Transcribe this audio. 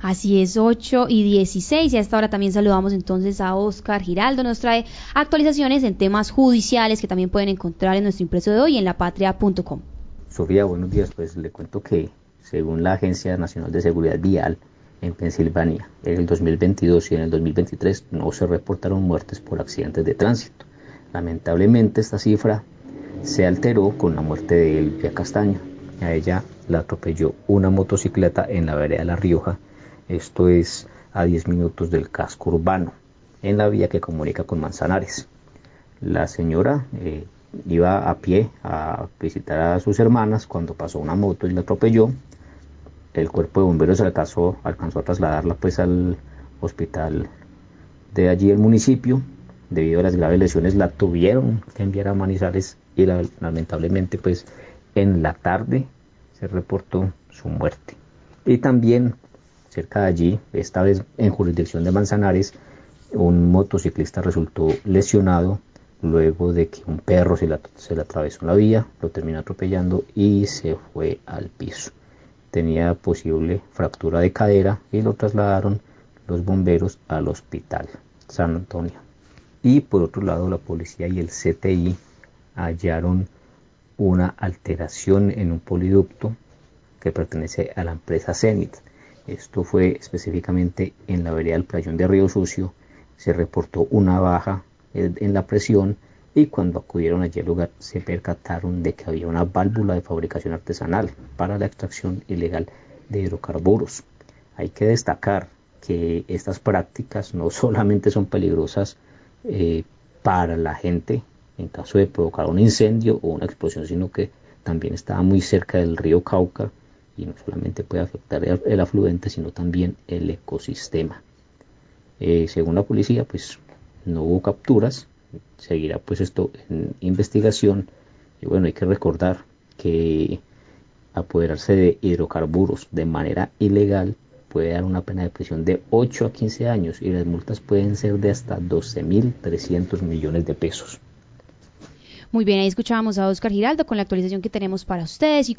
Así es, 8 y 16. Y a esta hora también saludamos entonces a Oscar Giraldo. Nos trae actualizaciones en temas judiciales que también pueden encontrar en nuestro impreso de hoy en lapatria.com. Sofía, buenos días. Pues le cuento que según la Agencia Nacional de Seguridad Vial en Pensilvania, en el 2022 y en el 2023 no se reportaron muertes por accidentes de tránsito. Lamentablemente esta cifra se alteró con la muerte de Elvia Castaño. A ella la atropelló una motocicleta en la vereda de La Rioja, esto es a 10 minutos del casco urbano, en la vía que comunica con Manzanares. La señora eh, iba a pie a visitar a sus hermanas cuando pasó una moto y la atropelló. El cuerpo de bomberos alcanzó, alcanzó a trasladarla pues al hospital de allí el municipio. Debido a las graves lesiones la tuvieron que enviar a Manizales y lamentablemente pues en la tarde se reportó su muerte. Y también cerca de allí, esta vez en jurisdicción de Manzanares, un motociclista resultó lesionado luego de que un perro se le, se atravesó la vía, lo terminó atropellando y se fue al piso. Tenía posible fractura de cadera y lo trasladaron los bomberos al hospital San Antonio. Y por otro lado, la policía y el CTI hallaron una alteración en un poliducto que pertenece a la empresa Zenit. Esto fue específicamente en la vereda del Playón de Río Sucio. Se reportó una baja en la presión y cuando acudieron allí al lugar se percataron de que había una válvula de fabricación artesanal para la extracción ilegal de hidrocarburos. Hay que destacar que estas prácticas no solamente son peligrosas eh, para la gente en caso de provocar un incendio o una explosión, sino que también estaba muy cerca del río Cauca y no solamente puede afectar el, afluente, sino también el ecosistema. Eh, según la policía, pues no hubo capturas, seguirá pues esto en investigación y bueno, hay que recordar que apoderarse de hidrocarburos de manera ilegal puede dar una pena de prisión de 8 a 15 años y las multas pueden ser de hasta 12.300 millones de pesos. Muy bien, ahí escuchábamos a Oscar Giraldo con la actualización que tenemos para ustedes. Y